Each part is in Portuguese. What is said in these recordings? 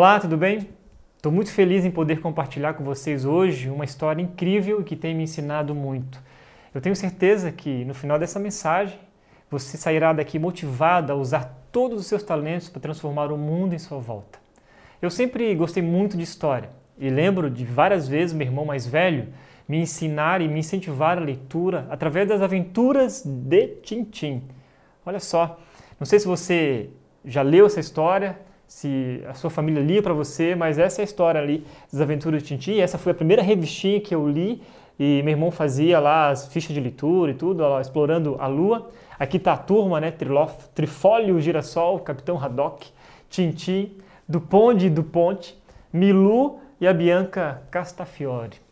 Olá, tudo bem? Estou muito feliz em poder compartilhar com vocês hoje uma história incrível que tem me ensinado muito. Eu tenho certeza que no final dessa mensagem você sairá daqui motivado a usar todos os seus talentos para transformar o mundo em sua volta. Eu sempre gostei muito de história e lembro de várias vezes meu irmão mais velho me ensinar e me incentivar a leitura através das aventuras de Tintim. Olha só, não sei se você já leu essa história, se a sua família lia para você, mas essa é a história ali das Aventuras de Tintin. Essa foi a primeira revistinha que eu li e meu irmão fazia lá as fichas de leitura e tudo, explorando a lua. Aqui está a turma, né? Trilof, Trifólio Girassol, Capitão Haddock, Tintin, Duponde e Duponte, Milu e a Bianca Castafiore.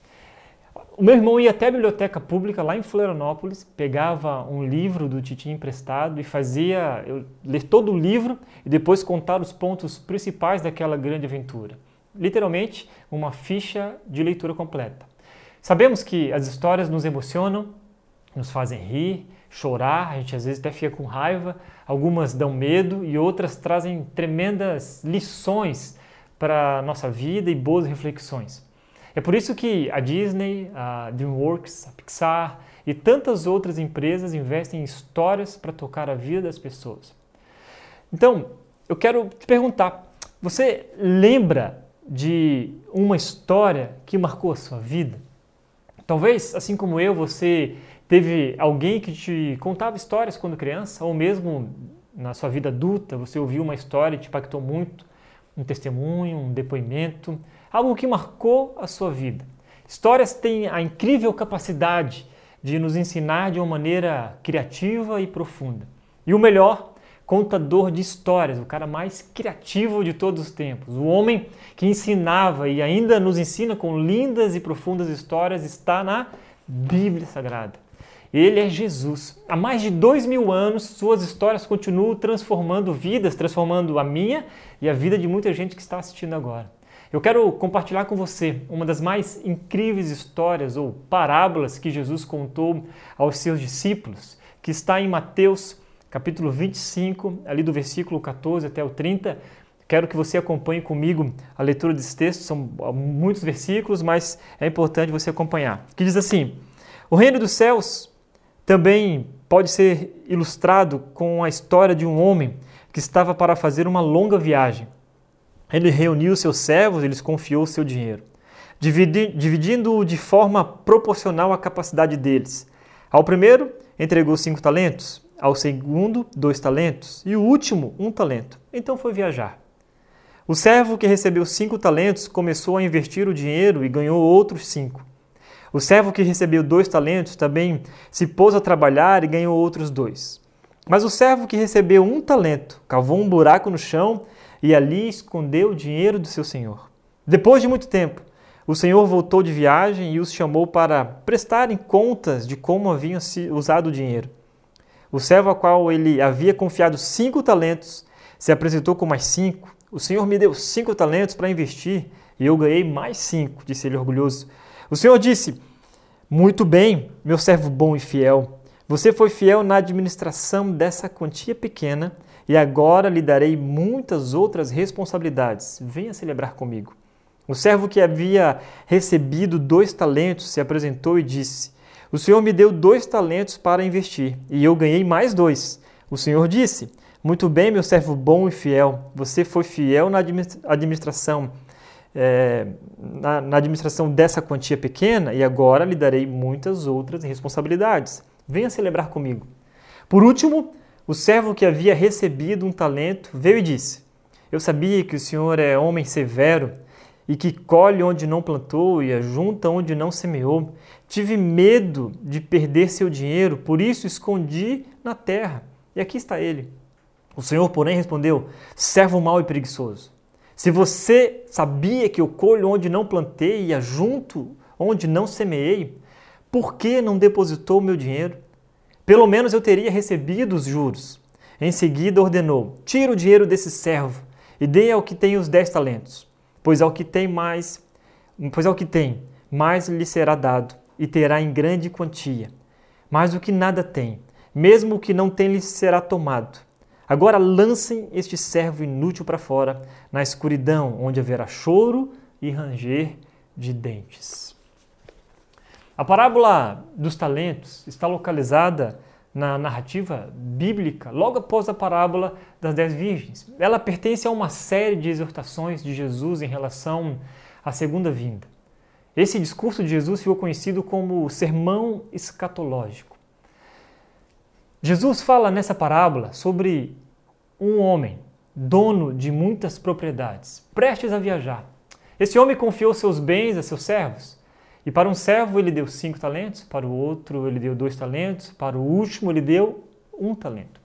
O meu irmão ia até a biblioteca pública lá em Florianópolis, pegava um livro do Titi emprestado e fazia eu ler todo o livro e depois contar os pontos principais daquela grande aventura. Literalmente, uma ficha de leitura completa. Sabemos que as histórias nos emocionam, nos fazem rir, chorar, a gente às vezes até fica com raiva, algumas dão medo e outras trazem tremendas lições para a nossa vida e boas reflexões. É por isso que a Disney, a DreamWorks, a Pixar e tantas outras empresas investem em histórias para tocar a vida das pessoas. Então, eu quero te perguntar: você lembra de uma história que marcou a sua vida? Talvez, assim como eu, você teve alguém que te contava histórias quando criança, ou mesmo na sua vida adulta, você ouviu uma história e te impactou muito, um testemunho, um depoimento algo que marcou a sua vida. Histórias têm a incrível capacidade de nos ensinar de uma maneira criativa e profunda. E o melhor, contador de histórias, o cara mais criativo de todos os tempos, o homem que ensinava e ainda nos ensina com lindas e profundas histórias, está na Bíblia Sagrada. Ele é Jesus. Há mais de dois mil anos, suas histórias continuam transformando vidas, transformando a minha e a vida de muita gente que está assistindo agora. Eu quero compartilhar com você uma das mais incríveis histórias ou parábolas que Jesus contou aos seus discípulos, que está em Mateus capítulo 25, ali do versículo 14 até o 30. Quero que você acompanhe comigo a leitura desse texto, são muitos versículos, mas é importante você acompanhar. Que diz assim: O reino dos céus também pode ser ilustrado com a história de um homem que estava para fazer uma longa viagem. Ele reuniu seus servos, e lhes confiou seu dinheiro, dividindo-o de forma proporcional à capacidade deles. Ao primeiro, entregou cinco talentos, ao segundo, dois talentos, e o último, um talento. Então foi viajar. O servo que recebeu cinco talentos começou a investir o dinheiro e ganhou outros cinco. O servo que recebeu dois talentos também se pôs a trabalhar e ganhou outros dois. Mas o servo que recebeu um talento cavou um buraco no chão e ali escondeu o dinheiro do seu senhor. Depois de muito tempo, o senhor voltou de viagem e os chamou para prestarem contas de como haviam usado o dinheiro. O servo a qual ele havia confiado cinco talentos se apresentou com mais cinco. O senhor me deu cinco talentos para investir e eu ganhei mais cinco, disse ele orgulhoso. O senhor disse: Muito bem, meu servo bom e fiel. Você foi fiel na administração dessa quantia pequena e agora lhe darei muitas outras responsabilidades. Venha celebrar comigo. O servo que havia recebido dois talentos se apresentou e disse: O senhor me deu dois talentos para investir, e eu ganhei mais dois. O senhor disse: Muito bem, meu servo bom e fiel. Você foi fiel na administração. É, na, na administração dessa quantia pequena, e agora lhe darei muitas outras responsabilidades. Venha celebrar comigo. Por último, o servo que havia recebido um talento veio e disse: Eu sabia que o senhor é homem severo e que colhe onde não plantou e ajunta onde não semeou. Tive medo de perder seu dinheiro, por isso escondi na terra. E aqui está ele. O senhor, porém, respondeu: Servo mau e preguiçoso. Se você sabia que eu colho onde não plantei e ajunto onde não semeei, por que não depositou o meu dinheiro? Pelo menos eu teria recebido os juros. Em seguida ordenou: Tira o dinheiro desse servo e dê ao que tem os dez talentos, pois ao que tem mais, pois ao que tem, mais lhe será dado, e terá em grande quantia. Mas o que nada tem, mesmo o que não tem lhe será tomado. Agora lancem este servo inútil para fora, na escuridão, onde haverá choro e ranger de dentes. A parábola dos talentos está localizada na narrativa bíblica, logo após a parábola das dez virgens. Ela pertence a uma série de exortações de Jesus em relação à segunda vinda. Esse discurso de Jesus ficou conhecido como o sermão escatológico. Jesus fala nessa parábola sobre um homem, dono de muitas propriedades, prestes a viajar. Esse homem confiou seus bens a seus servos. E para um servo ele deu cinco talentos, para o outro ele deu dois talentos, para o último ele deu um talento.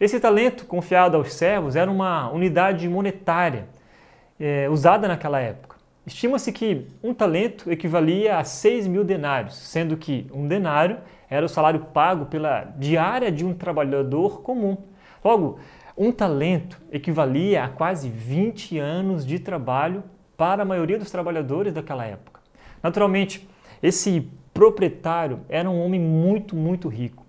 Esse talento confiado aos servos era uma unidade monetária é, usada naquela época. Estima-se que um talento equivalia a 6 mil denários, sendo que um denário era o salário pago pela diária de um trabalhador comum. Logo, um talento equivalia a quase 20 anos de trabalho para a maioria dos trabalhadores daquela época. Naturalmente, esse proprietário era um homem muito, muito rico.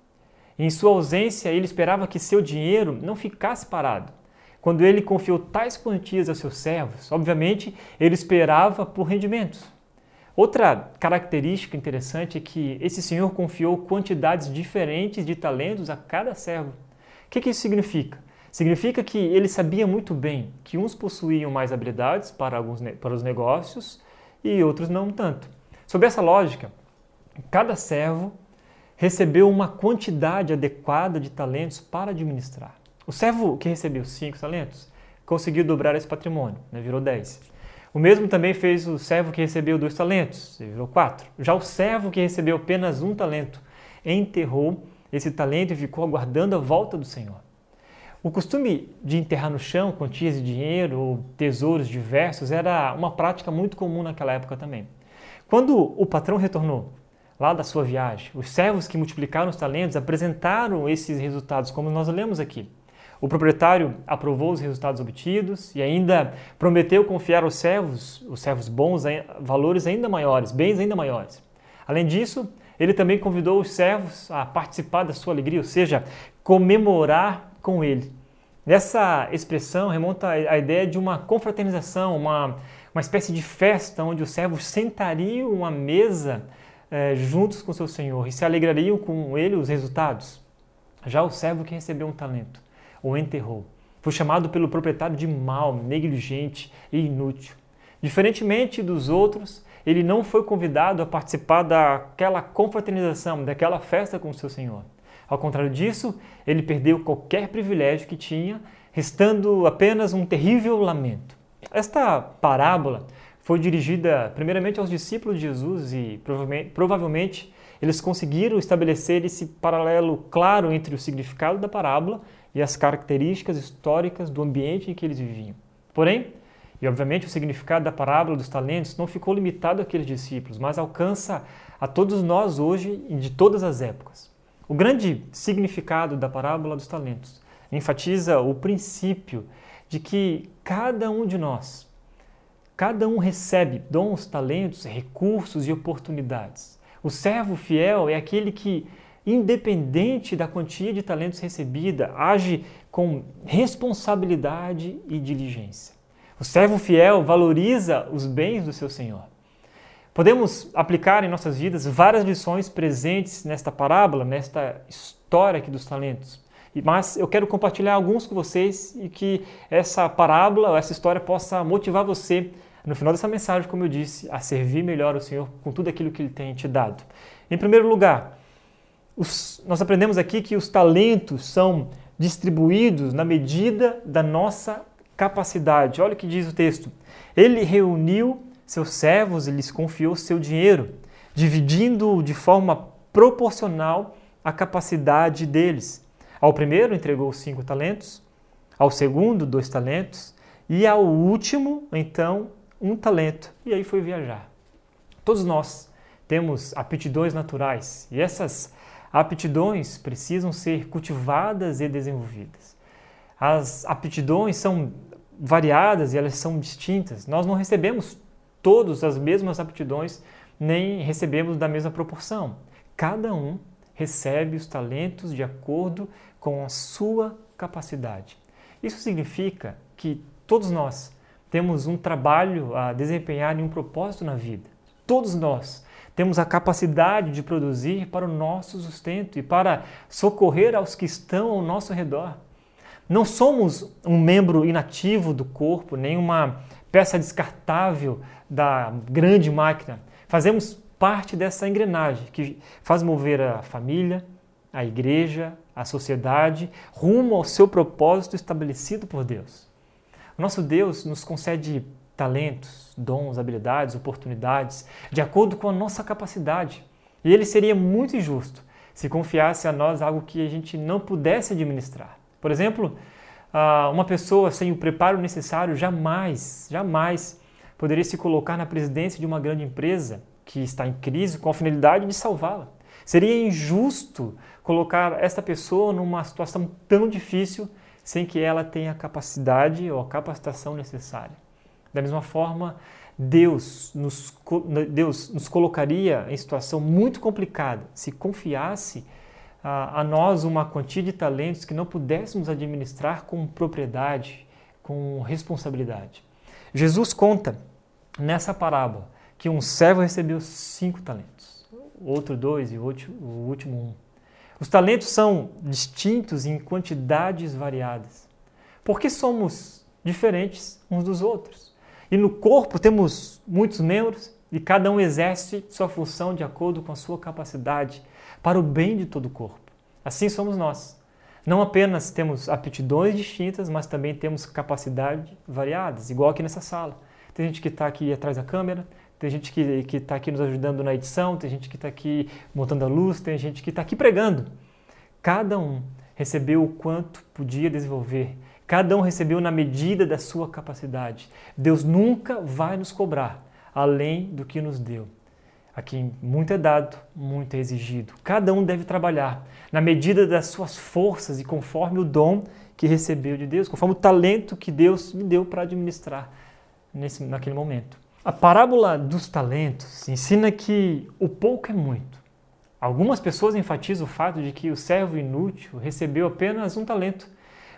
Em sua ausência, ele esperava que seu dinheiro não ficasse parado. Quando ele confiou tais quantias a seus servos, obviamente ele esperava por rendimentos. Outra característica interessante é que esse senhor confiou quantidades diferentes de talentos a cada servo. O que, que isso significa? Significa que ele sabia muito bem que uns possuíam mais habilidades para, alguns, para os negócios e outros não tanto. Sob essa lógica, cada servo recebeu uma quantidade adequada de talentos para administrar. O servo que recebeu cinco talentos conseguiu dobrar esse patrimônio, né, virou dez. O mesmo também fez o servo que recebeu dois talentos, virou quatro. Já o servo que recebeu apenas um talento enterrou esse talento e ficou aguardando a volta do Senhor. O costume de enterrar no chão quantias de dinheiro ou tesouros diversos era uma prática muito comum naquela época também. Quando o patrão retornou lá da sua viagem, os servos que multiplicaram os talentos apresentaram esses resultados, como nós lemos aqui. O proprietário aprovou os resultados obtidos e ainda prometeu confiar aos servos, os servos bons, valores ainda maiores, bens ainda maiores. Além disso, ele também convidou os servos a participar da sua alegria, ou seja, comemorar com ele. Essa expressão remonta à ideia de uma confraternização, uma, uma espécie de festa onde os servos sentariam à mesa eh, juntos com seu senhor e se alegrariam com ele os resultados. Já o servo que recebeu um talento o enterrou foi chamado pelo proprietário de mal, negligente e inútil. Diferentemente dos outros, ele não foi convidado a participar daquela confraternização, daquela festa com seu senhor. Ao contrário disso, ele perdeu qualquer privilégio que tinha, restando apenas um terrível lamento. Esta parábola foi dirigida primeiramente aos discípulos de Jesus e provavelmente eles conseguiram estabelecer esse paralelo claro entre o significado da parábola e as características históricas do ambiente em que eles viviam. Porém, e obviamente o significado da parábola dos talentos não ficou limitado àqueles discípulos, mas alcança a todos nós hoje e de todas as épocas. O grande significado da parábola dos talentos enfatiza o princípio de que cada um de nós, cada um recebe dons, talentos, recursos e oportunidades. O servo fiel é aquele que, independente da quantia de talentos recebida, age com responsabilidade e diligência. O servo fiel valoriza os bens do seu senhor. Podemos aplicar em nossas vidas várias lições presentes nesta parábola, nesta história aqui dos talentos. Mas eu quero compartilhar alguns com vocês e que essa parábola, essa história possa motivar você, no final dessa mensagem, como eu disse, a servir melhor o Senhor com tudo aquilo que Ele tem te dado. Em primeiro lugar, os, nós aprendemos aqui que os talentos são distribuídos na medida da nossa capacidade. Olha o que diz o texto. Ele reuniu seus servos lhes confiou seu dinheiro, dividindo-o de forma proporcional à capacidade deles. Ao primeiro entregou cinco talentos, ao segundo dois talentos e ao último, então, um talento. E aí foi viajar. Todos nós temos aptidões naturais e essas aptidões precisam ser cultivadas e desenvolvidas. As aptidões são variadas e elas são distintas. Nós não recebemos todos as mesmas aptidões, nem recebemos da mesma proporção. Cada um recebe os talentos de acordo com a sua capacidade. Isso significa que todos nós temos um trabalho a desempenhar e um propósito na vida. Todos nós temos a capacidade de produzir para o nosso sustento e para socorrer aos que estão ao nosso redor. Não somos um membro inativo do corpo, nem uma peça descartável da grande máquina. Fazemos parte dessa engrenagem que faz mover a família, a igreja, a sociedade rumo ao seu propósito estabelecido por Deus. Nosso Deus nos concede talentos, dons, habilidades, oportunidades, de acordo com a nossa capacidade. E ele seria muito injusto se confiasse a nós algo que a gente não pudesse administrar. Por exemplo, uma pessoa sem o preparo necessário jamais, jamais poderia se colocar na presidência de uma grande empresa que está em crise com a finalidade de salvá-la. Seria injusto colocar esta pessoa numa situação tão difícil sem que ela tenha a capacidade ou a capacitação necessária. Da mesma forma, Deus nos, Deus nos colocaria em situação muito complicada se confiasse a, a nós uma quantia de talentos que não pudéssemos administrar com propriedade, com responsabilidade. Jesus conta nessa parábola que um servo recebeu cinco talentos, outro dois e o último um. Os talentos são distintos em quantidades variadas. Porque somos diferentes uns dos outros. E no corpo temos muitos membros e cada um exerce sua função de acordo com a sua capacidade para o bem de todo o corpo. Assim somos nós. Não apenas temos aptidões distintas, mas também temos capacidades variadas, igual aqui nessa sala. Tem gente que está aqui atrás da câmera, tem gente que está aqui nos ajudando na edição, tem gente que está aqui montando a luz, tem gente que está aqui pregando. Cada um recebeu o quanto podia desenvolver, cada um recebeu na medida da sua capacidade. Deus nunca vai nos cobrar além do que nos deu. Aqui muito é dado, muito é exigido. Cada um deve trabalhar na medida das suas forças e conforme o dom que recebeu de Deus, conforme o talento que Deus me deu para administrar nesse, naquele momento. A parábola dos talentos ensina que o pouco é muito. Algumas pessoas enfatizam o fato de que o servo inútil recebeu apenas um talento,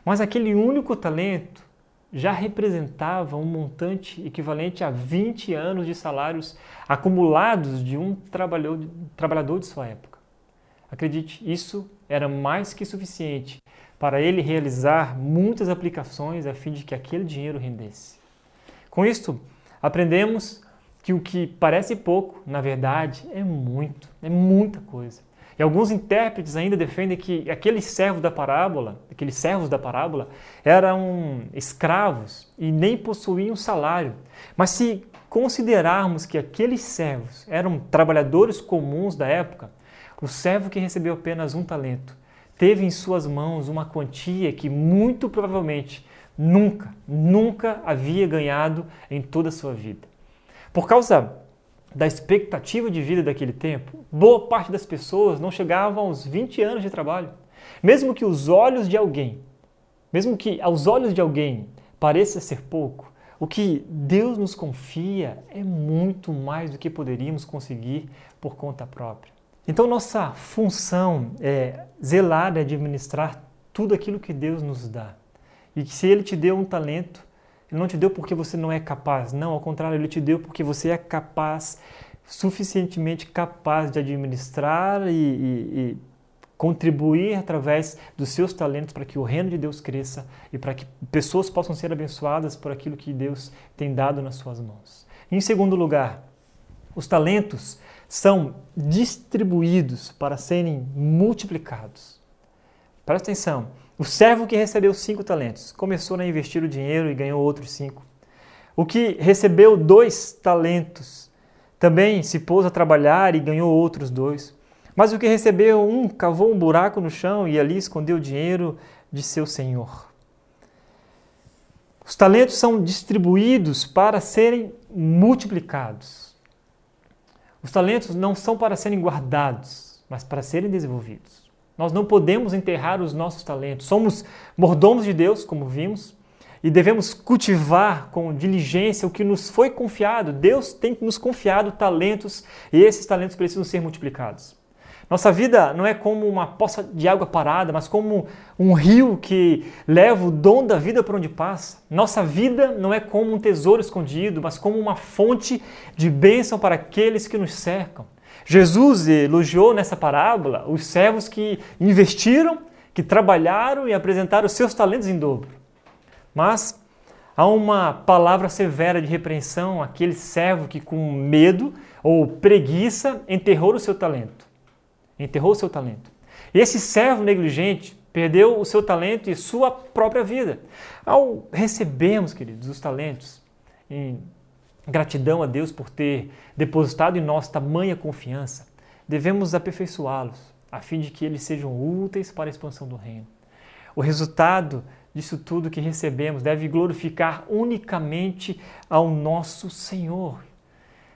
mas aquele único talento já representava um montante equivalente a 20 anos de salários acumulados de um trabalhador de sua época. Acredite, isso era mais que suficiente para ele realizar muitas aplicações a fim de que aquele dinheiro rendesse. Com isto, aprendemos que o que parece pouco, na verdade, é muito, é muita coisa. E alguns intérpretes ainda defendem que aqueles servos da parábola, aqueles servos da parábola, eram escravos e nem possuíam salário. Mas se considerarmos que aqueles servos eram trabalhadores comuns da época, o servo que recebeu apenas um talento teve em suas mãos uma quantia que muito provavelmente nunca, nunca havia ganhado em toda a sua vida. Por causa da expectativa de vida daquele tempo, boa parte das pessoas não chegavam aos 20 anos de trabalho. Mesmo que os olhos de alguém, mesmo que aos olhos de alguém pareça ser pouco, o que Deus nos confia é muito mais do que poderíamos conseguir por conta própria. Então, nossa função é zelar e administrar tudo aquilo que Deus nos dá. E que se Ele te deu um talento, ele não te deu porque você não é capaz. Não, ao contrário, ele te deu porque você é capaz, suficientemente capaz de administrar e, e, e contribuir através dos seus talentos para que o reino de Deus cresça e para que pessoas possam ser abençoadas por aquilo que Deus tem dado nas suas mãos. Em segundo lugar, os talentos são distribuídos para serem multiplicados. Presta atenção. O servo que recebeu cinco talentos começou a investir o dinheiro e ganhou outros cinco. O que recebeu dois talentos também se pôs a trabalhar e ganhou outros dois. Mas o que recebeu um cavou um buraco no chão e ali escondeu o dinheiro de seu senhor. Os talentos são distribuídos para serem multiplicados. Os talentos não são para serem guardados, mas para serem desenvolvidos. Nós não podemos enterrar os nossos talentos. Somos mordomos de Deus, como vimos, e devemos cultivar com diligência o que nos foi confiado. Deus tem nos confiado talentos e esses talentos precisam ser multiplicados. Nossa vida não é como uma poça de água parada, mas como um rio que leva o dom da vida por onde passa. Nossa vida não é como um tesouro escondido, mas como uma fonte de bênção para aqueles que nos cercam. Jesus elogiou nessa parábola os servos que investiram, que trabalharam e apresentaram seus talentos em dobro. Mas há uma palavra severa de repreensão àquele servo que, com medo ou preguiça, enterrou o seu talento enterrou o seu talento. E esse servo negligente perdeu o seu talento e sua própria vida. Ao recebermos, queridos, os talentos, em gratidão a Deus por ter depositado em nós tamanha confiança, devemos aperfeiçoá-los, a fim de que eles sejam úteis para a expansão do reino. O resultado disso tudo que recebemos deve glorificar unicamente ao nosso Senhor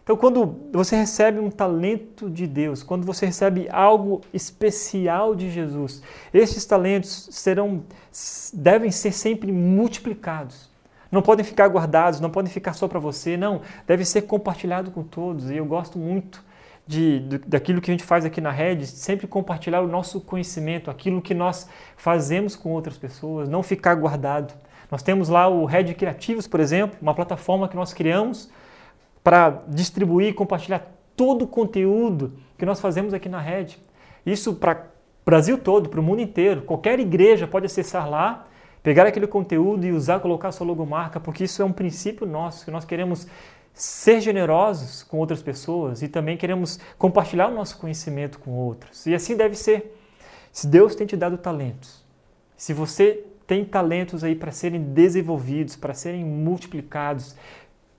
então, quando você recebe um talento de Deus, quando você recebe algo especial de Jesus, estes talentos serão, devem ser sempre multiplicados. Não podem ficar guardados, não podem ficar só para você, não. Deve ser compartilhado com todos. E eu gosto muito de, de, daquilo que a gente faz aqui na rede, sempre compartilhar o nosso conhecimento, aquilo que nós fazemos com outras pessoas, não ficar guardado. Nós temos lá o Red Criativos, por exemplo, uma plataforma que nós criamos para distribuir e compartilhar todo o conteúdo que nós fazemos aqui na rede. Isso para o Brasil todo, para o mundo inteiro. Qualquer igreja pode acessar lá, pegar aquele conteúdo e usar, colocar sua logomarca, porque isso é um princípio nosso, que nós queremos ser generosos com outras pessoas e também queremos compartilhar o nosso conhecimento com outros. E assim deve ser. Se Deus tem te dado talentos, se você tem talentos aí para serem desenvolvidos, para serem multiplicados,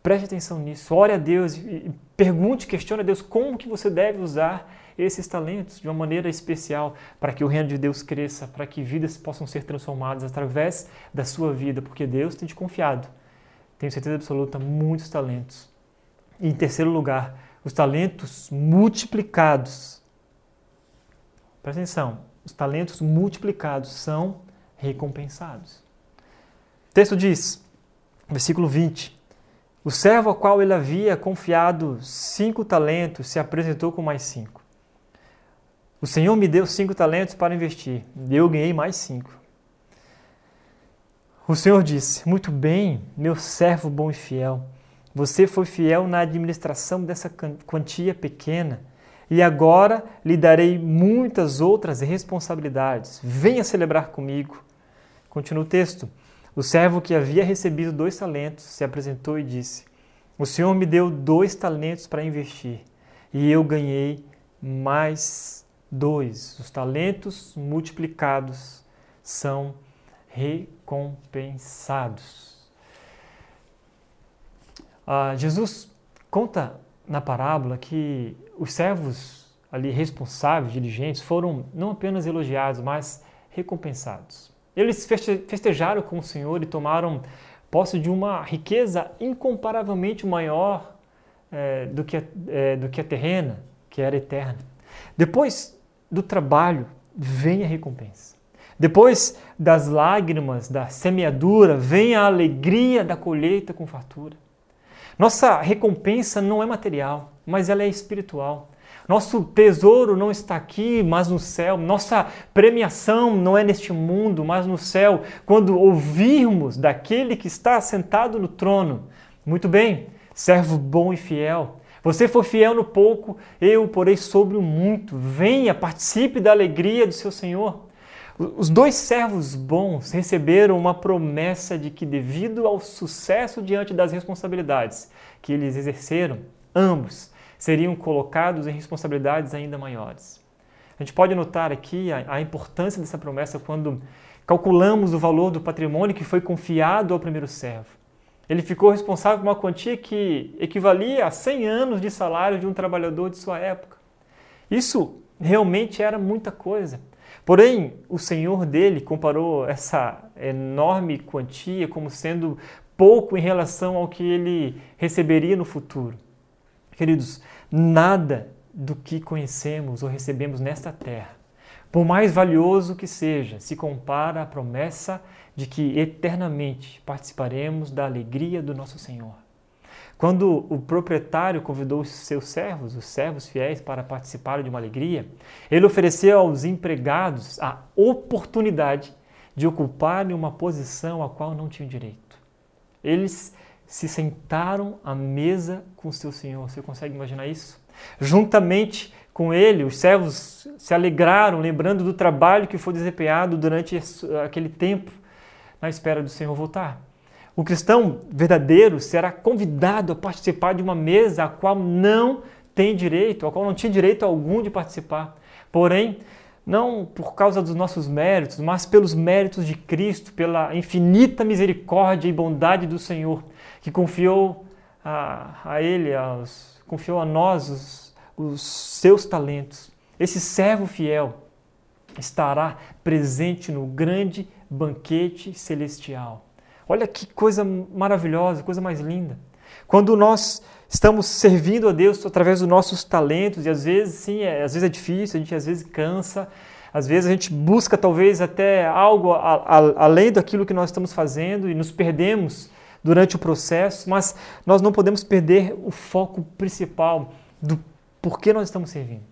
Preste atenção nisso, ore a Deus e pergunte, questione a Deus como que você deve usar esses talentos de uma maneira especial para que o reino de Deus cresça, para que vidas possam ser transformadas através da sua vida, porque Deus tem te confiado, tenho certeza absoluta, muitos talentos. E em terceiro lugar, os talentos multiplicados. Presta atenção, os talentos multiplicados são recompensados. O texto diz, versículo 20: o servo ao qual ele havia confiado cinco talentos se apresentou com mais cinco. O Senhor me deu cinco talentos para investir, e eu ganhei mais cinco. O Senhor disse: Muito bem, meu servo bom e fiel. Você foi fiel na administração dessa quantia pequena, e agora lhe darei muitas outras responsabilidades. Venha celebrar comigo. Continua o texto. O servo que havia recebido dois talentos se apresentou e disse: O Senhor me deu dois talentos para investir e eu ganhei mais dois. Os talentos multiplicados são recompensados. Ah, Jesus conta na parábola que os servos ali responsáveis, diligentes, foram não apenas elogiados, mas recompensados. Eles festejaram com o Senhor e tomaram posse de uma riqueza incomparavelmente maior é, do, que a, é, do que a terrena, que era eterna. Depois do trabalho, vem a recompensa. Depois das lágrimas, da semeadura, vem a alegria da colheita com fartura. Nossa recompensa não é material, mas ela é espiritual. Nosso tesouro não está aqui, mas no céu. Nossa premiação não é neste mundo, mas no céu. Quando ouvirmos daquele que está sentado no trono, muito bem, servo bom e fiel. Você for fiel no pouco, eu porei sobre o muito. Venha, participe da alegria do seu Senhor. Os dois servos bons receberam uma promessa de que, devido ao sucesso diante das responsabilidades que eles exerceram, ambos seriam colocados em responsabilidades ainda maiores. A gente pode notar aqui a, a importância dessa promessa quando calculamos o valor do patrimônio que foi confiado ao primeiro servo. Ele ficou responsável por uma quantia que equivalia a 100 anos de salário de um trabalhador de sua época. Isso realmente era muita coisa. Porém, o senhor dele comparou essa enorme quantia como sendo pouco em relação ao que ele receberia no futuro. Queridos, nada do que conhecemos ou recebemos nesta terra, por mais valioso que seja, se compara à promessa de que eternamente participaremos da alegria do nosso Senhor. Quando o proprietário convidou os seus servos, os servos fiéis, para participarem de uma alegria, ele ofereceu aos empregados a oportunidade de ocuparem uma posição a qual não tinham direito. Eles se sentaram à mesa com seu senhor. Você consegue imaginar isso? Juntamente com ele, os servos se alegraram, lembrando do trabalho que foi desempenhado durante aquele tempo, na espera do Senhor voltar. O cristão verdadeiro será convidado a participar de uma mesa a qual não tem direito, a qual não tinha direito algum de participar. Porém, não por causa dos nossos méritos, mas pelos méritos de Cristo, pela infinita misericórdia e bondade do Senhor, que confiou a, a Ele, aos, confiou a nós os, os seus talentos. Esse servo fiel estará presente no grande banquete celestial. Olha que coisa maravilhosa, coisa mais linda. Quando nós estamos servindo a Deus através dos nossos talentos, e às vezes, sim, é, às vezes é difícil, a gente às vezes cansa, às vezes a gente busca talvez até algo a, a, além daquilo que nós estamos fazendo e nos perdemos durante o processo, mas nós não podemos perder o foco principal do porquê nós estamos servindo.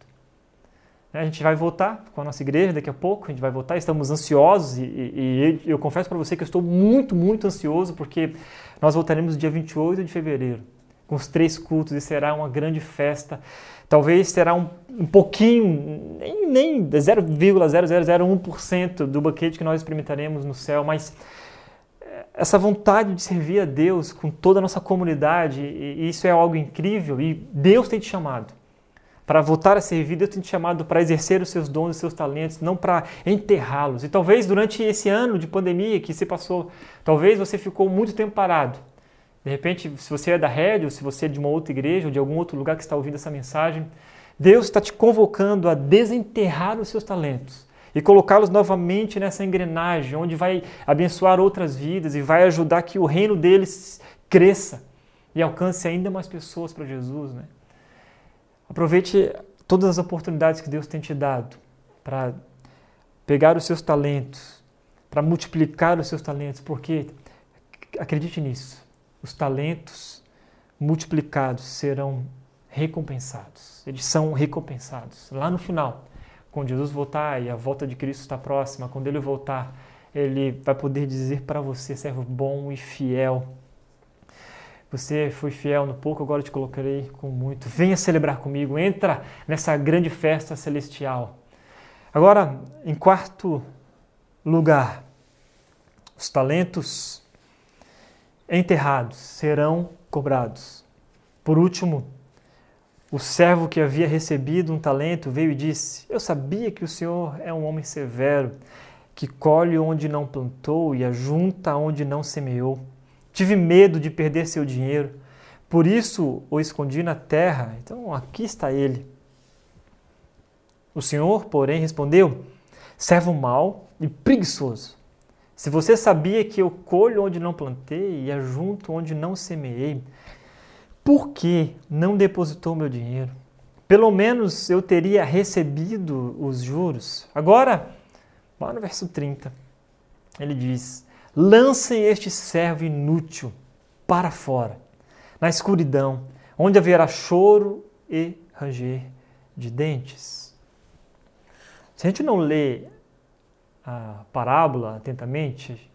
A gente vai voltar com a nossa igreja daqui a pouco, a gente vai voltar, estamos ansiosos e, e, e eu confesso para você que eu estou muito, muito ansioso porque nós voltaremos dia 28 de fevereiro com os três cultos e será uma grande festa. Talvez será um, um pouquinho, nem, nem 0,0001% do banquete que nós experimentaremos no céu, mas eh, essa vontade de servir a Deus com toda a nossa comunidade, e isso é algo incrível e Deus tem te chamado para voltar a servir, Deus tem te chamado para exercer os seus dons, os seus talentos, não para enterrá-los. E talvez durante esse ano de pandemia que se passou, talvez você ficou muito tempo parado. De repente, se você é da rede, ou se você é de uma outra igreja, ou de algum outro lugar que está ouvindo essa mensagem, Deus está te convocando a desenterrar os seus talentos e colocá-los novamente nessa engrenagem, onde vai abençoar outras vidas e vai ajudar que o reino deles cresça e alcance ainda mais pessoas para Jesus, né? Aproveite todas as oportunidades que Deus tem te dado para pegar os seus talentos, para multiplicar os seus talentos, porque acredite nisso, os talentos multiplicados serão recompensados. Eles são recompensados. Lá no final, quando Jesus voltar e a volta de Cristo está próxima, quando ele voltar, ele vai poder dizer para você, servo bom e fiel, você foi fiel no pouco, agora te colocarei com muito. Venha celebrar comigo, entra nessa grande festa celestial. Agora, em quarto lugar, os talentos enterrados serão cobrados. Por último, o servo que havia recebido um talento veio e disse: Eu sabia que o Senhor é um homem severo, que colhe onde não plantou e ajunta onde não semeou. Tive medo de perder seu dinheiro, por isso o escondi na terra. Então aqui está ele. O Senhor, porém, respondeu: servo mau e preguiçoso. Se você sabia que eu colho onde não plantei e ajunto onde não semeei, por que não depositou meu dinheiro? Pelo menos eu teria recebido os juros. Agora, lá no verso 30, ele diz: Lancem este servo inútil para fora, na escuridão, onde haverá choro e ranger de dentes. Se a gente não lê a parábola atentamente,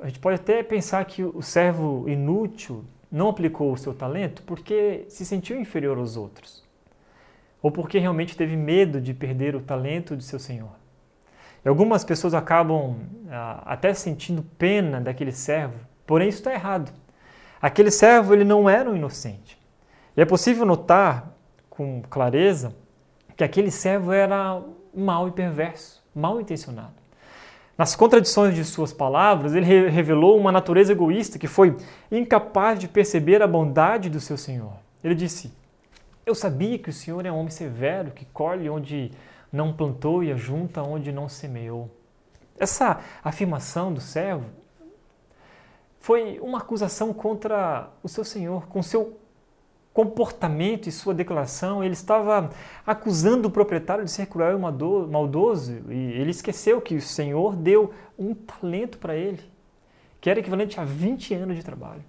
a gente pode até pensar que o servo inútil não aplicou o seu talento porque se sentiu inferior aos outros, ou porque realmente teve medo de perder o talento de seu senhor. E algumas pessoas acabam ah, até sentindo pena daquele servo, porém isso está errado. Aquele servo ele não era um inocente. E é possível notar com clareza que aquele servo era mau e perverso, mal intencionado. Nas contradições de suas palavras, ele revelou uma natureza egoísta que foi incapaz de perceber a bondade do seu Senhor. Ele disse: Eu sabia que o Senhor é um homem severo, que colhe onde não plantou e ajunta onde não semeou. Essa afirmação do servo foi uma acusação contra o seu senhor, com seu comportamento e sua declaração, ele estava acusando o proprietário de ser cruel e maldoso, e ele esqueceu que o Senhor deu um talento para ele, que era equivalente a 20 anos de trabalho.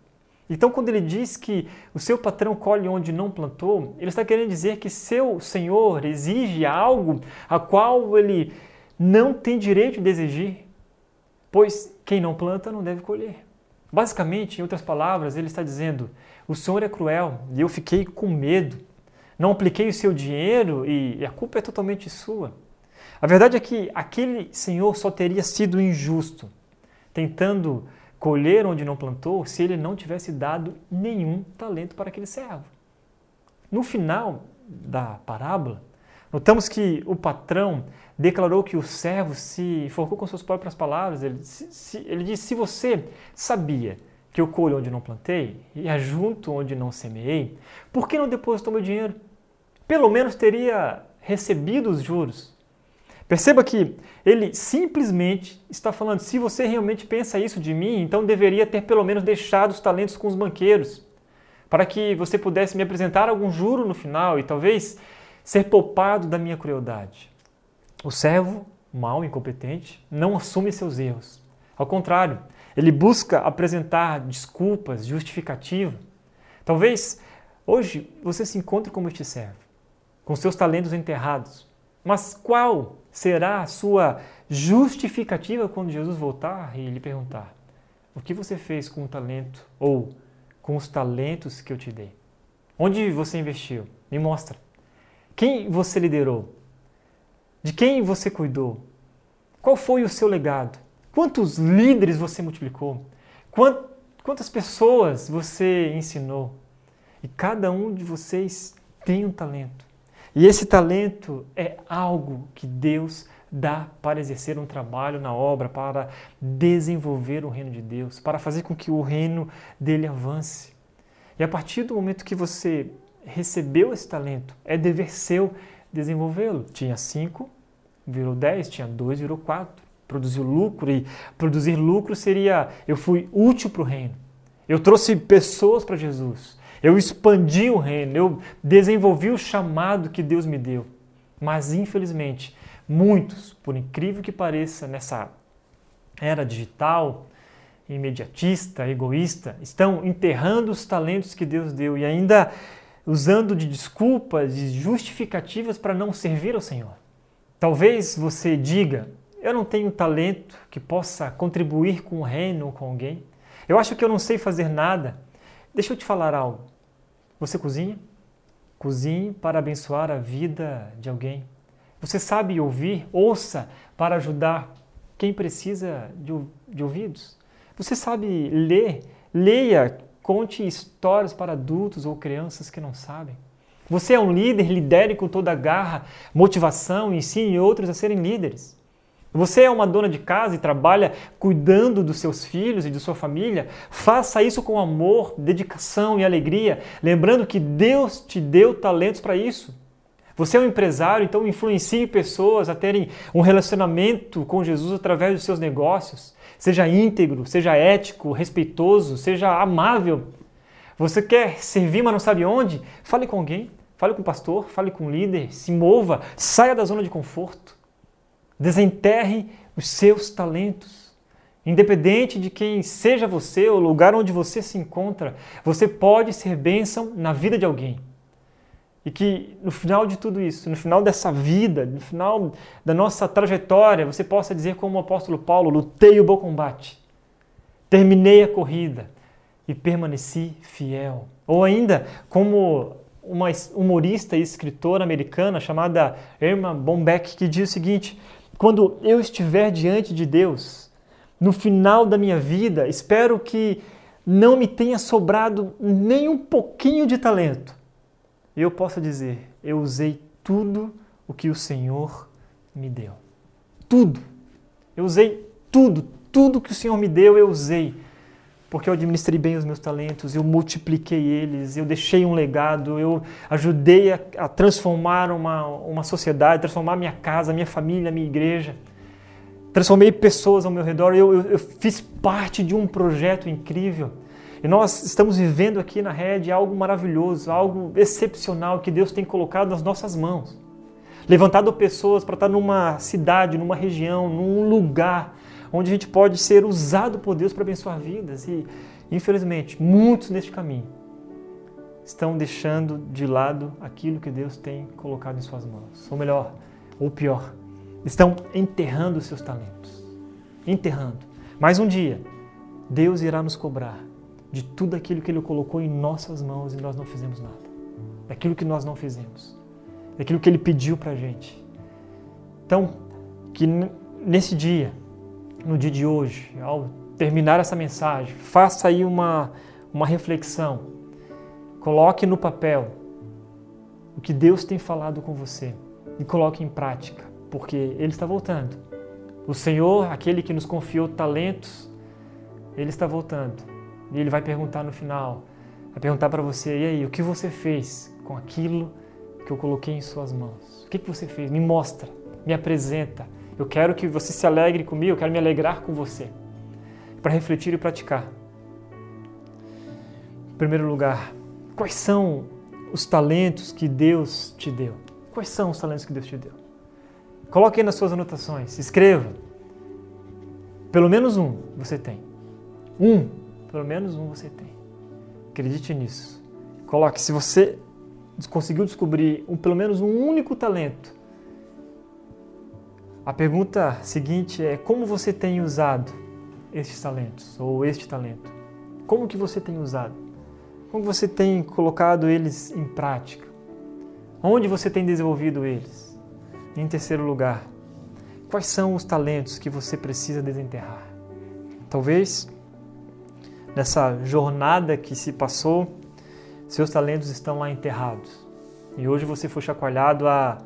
Então, quando ele diz que o seu patrão colhe onde não plantou, ele está querendo dizer que seu senhor exige algo a qual ele não tem direito de exigir, pois quem não planta não deve colher. Basicamente, em outras palavras, ele está dizendo: o senhor é cruel e eu fiquei com medo. Não apliquei o seu dinheiro e a culpa é totalmente sua. A verdade é que aquele senhor só teria sido injusto, tentando colher onde não plantou, se ele não tivesse dado nenhum talento para aquele servo. No final da parábola, notamos que o patrão declarou que o servo se enforcou com suas próprias palavras. Ele, se, se, ele disse: Se você sabia que eu colho onde não plantei e ajunto onde não semeei, por que não depositou meu dinheiro? Pelo menos teria recebido os juros. Perceba que ele simplesmente está falando: se você realmente pensa isso de mim, então deveria ter pelo menos deixado os talentos com os banqueiros, para que você pudesse me apresentar algum juro no final e talvez ser poupado da minha crueldade. O servo, mau, incompetente, não assume seus erros. Ao contrário, ele busca apresentar desculpas, justificativa. Talvez hoje você se encontre como este servo, com seus talentos enterrados. Mas qual será a sua justificativa quando Jesus voltar e lhe perguntar: O que você fez com o talento ou com os talentos que eu te dei? Onde você investiu? Me mostra. Quem você liderou? De quem você cuidou? Qual foi o seu legado? Quantos líderes você multiplicou? Quantas pessoas você ensinou? E cada um de vocês tem um talento. E esse talento é algo que Deus dá para exercer um trabalho na obra, para desenvolver o reino de Deus, para fazer com que o reino dele avance. E a partir do momento que você recebeu esse talento, é dever seu desenvolvê-lo. Tinha cinco, virou dez, tinha dois, virou quatro. Produziu lucro e produzir lucro seria eu fui útil para o reino. Eu trouxe pessoas para Jesus. Eu expandi o reino, eu desenvolvi o chamado que Deus me deu. Mas, infelizmente, muitos, por incrível que pareça, nessa era digital, imediatista, egoísta, estão enterrando os talentos que Deus deu e ainda usando de desculpas e justificativas para não servir ao Senhor. Talvez você diga: eu não tenho talento que possa contribuir com o reino ou com alguém. Eu acho que eu não sei fazer nada. Deixa eu te falar algo. Você cozinha? Cozinhe para abençoar a vida de alguém. Você sabe ouvir? Ouça para ajudar quem precisa de, de ouvidos. Você sabe ler? Leia, conte histórias para adultos ou crianças que não sabem. Você é um líder, lidere com toda a garra, motivação, ensine outros a serem líderes. Você é uma dona de casa e trabalha cuidando dos seus filhos e de sua família? Faça isso com amor, dedicação e alegria, lembrando que Deus te deu talentos para isso. Você é um empresário, então influencie pessoas a terem um relacionamento com Jesus através dos seus negócios. Seja íntegro, seja ético, respeitoso, seja amável. Você quer servir, mas não sabe onde? Fale com alguém, fale com o pastor, fale com o líder, se mova, saia da zona de conforto. Desenterre os seus talentos. Independente de quem seja você, o lugar onde você se encontra, você pode ser bênção na vida de alguém. E que no final de tudo isso, no final dessa vida, no final da nossa trajetória, você possa dizer como o apóstolo Paulo: lutei o bom combate, terminei a corrida e permaneci fiel. Ou ainda, como uma humorista e escritora americana chamada Irma Bombeck, que diz o seguinte: quando eu estiver diante de Deus, no final da minha vida, espero que não me tenha sobrado nem um pouquinho de talento. Eu possa dizer: eu usei tudo o que o Senhor me deu. Tudo. Eu usei tudo, tudo que o Senhor me deu, eu usei porque eu administrei bem os meus talentos, eu multipliquei eles, eu deixei um legado, eu ajudei a, a transformar uma, uma sociedade, transformar minha casa, minha família, minha igreja. Transformei pessoas ao meu redor, eu, eu, eu fiz parte de um projeto incrível. E nós estamos vivendo aqui na rede algo maravilhoso, algo excepcional que Deus tem colocado nas nossas mãos. Levantado pessoas para estar numa cidade, numa região, num lugar onde a gente pode ser usado por Deus para abençoar vidas. E, infelizmente, muitos neste caminho estão deixando de lado aquilo que Deus tem colocado em suas mãos. Ou melhor, ou pior, estão enterrando os seus talentos. Enterrando. Mas um dia, Deus irá nos cobrar de tudo aquilo que Ele colocou em nossas mãos e nós não fizemos nada. Daquilo que nós não fizemos. Daquilo que Ele pediu para a gente. Então, que nesse dia, no dia de hoje, ao terminar essa mensagem, faça aí uma, uma reflexão. Coloque no papel o que Deus tem falado com você e coloque em prática, porque Ele está voltando. O Senhor, aquele que nos confiou talentos, Ele está voltando. E Ele vai perguntar no final, vai perguntar para você, e aí, o que você fez com aquilo que eu coloquei em suas mãos? O que, que você fez? Me mostra, me apresenta. Eu quero que você se alegre comigo, eu quero me alegrar com você. Para refletir e praticar. Em primeiro lugar, quais são os talentos que Deus te deu? Quais são os talentos que Deus te deu? Coloque aí nas suas anotações, escreva. Pelo menos um você tem. Um, pelo menos um você tem. Acredite nisso. Coloque, se você conseguiu descobrir um, pelo menos um único talento, a pergunta seguinte é como você tem usado estes talentos ou este talento? Como que você tem usado? Como você tem colocado eles em prática? Onde você tem desenvolvido eles? Em terceiro lugar, quais são os talentos que você precisa desenterrar? Talvez nessa jornada que se passou, seus talentos estão lá enterrados. E hoje você foi chacoalhado a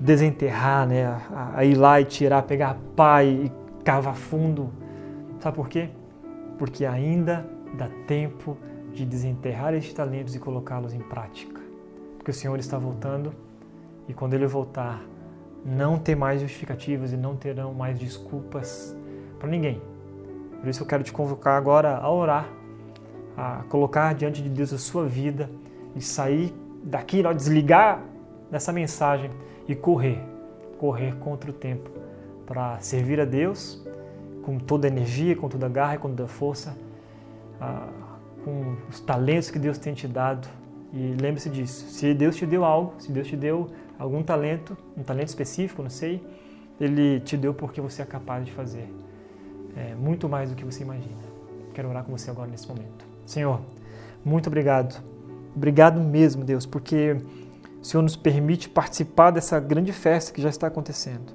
desenterrar, né? a, a ir lá e tirar, pegar pá e cavar fundo. Sabe por quê? Porque ainda dá tempo de desenterrar estes talentos e colocá-los em prática. Porque o Senhor está voltando e quando Ele voltar, não tem mais justificativas e não terão mais desculpas para ninguém. Por isso eu quero te convocar agora a orar, a colocar diante de Deus a sua vida e sair daqui, ó, desligar dessa mensagem e correr, correr contra o tempo para servir a Deus com toda a energia, com toda a garra com toda a força, ah, com os talentos que Deus tem te dado. E lembre-se disso. Se Deus te deu algo, se Deus te deu algum talento, um talento específico, não sei, Ele te deu porque você é capaz de fazer é, muito mais do que você imagina. Quero orar com você agora nesse momento. Senhor, muito obrigado. Obrigado mesmo, Deus, porque o Senhor nos permite participar dessa grande festa que já está acontecendo.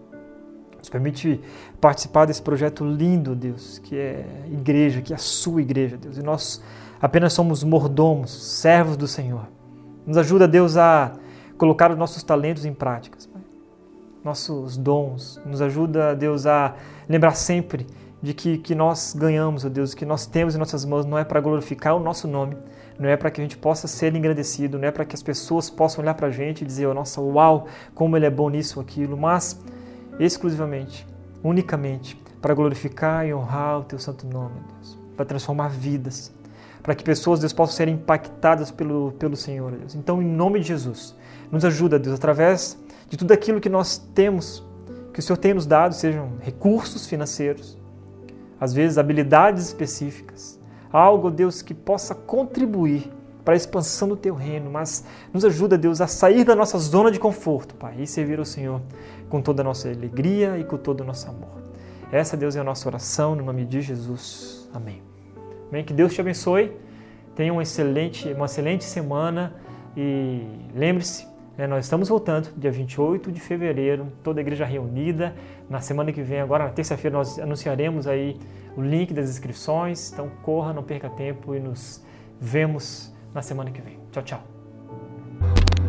Nos permite participar desse projeto lindo, Deus, que é igreja, que é a sua igreja, Deus. E nós apenas somos mordomos, servos do Senhor. Nos ajuda, Deus, a colocar os nossos talentos em práticas, Pai. nossos dons. Nos ajuda, Deus, a lembrar sempre de que que nós ganhamos, ó Deus, que nós temos em nossas mãos não é para glorificar o nosso nome, não é para que a gente possa ser engrandecido, não é para que as pessoas possam olhar para a gente e dizer, oh, nossa, uau, como ele é bom nisso aquilo, mas exclusivamente, unicamente, para glorificar e honrar o teu santo nome, Deus, para transformar vidas, para que pessoas, Deus, possam ser impactadas pelo, pelo Senhor, Deus. Então, em nome de Jesus, nos ajuda, Deus, através de tudo aquilo que nós temos, que o Senhor tem nos dado, sejam recursos financeiros, às vezes habilidades específicas, algo, Deus, que possa contribuir para a expansão do teu reino, mas nos ajuda, Deus, a sair da nossa zona de conforto, Pai, e servir ao Senhor com toda a nossa alegria e com todo o nosso amor. Essa, Deus, é a nossa oração, no nome de Jesus. Amém. Amém. Que Deus te abençoe. Tenha uma excelente, uma excelente semana e lembre-se, né, nós estamos voltando dia 28 de fevereiro, toda a igreja reunida. Na semana que vem, agora na terça-feira, nós anunciaremos aí o link das inscrições. Então corra, não perca tempo e nos vemos na semana que vem. Tchau, tchau.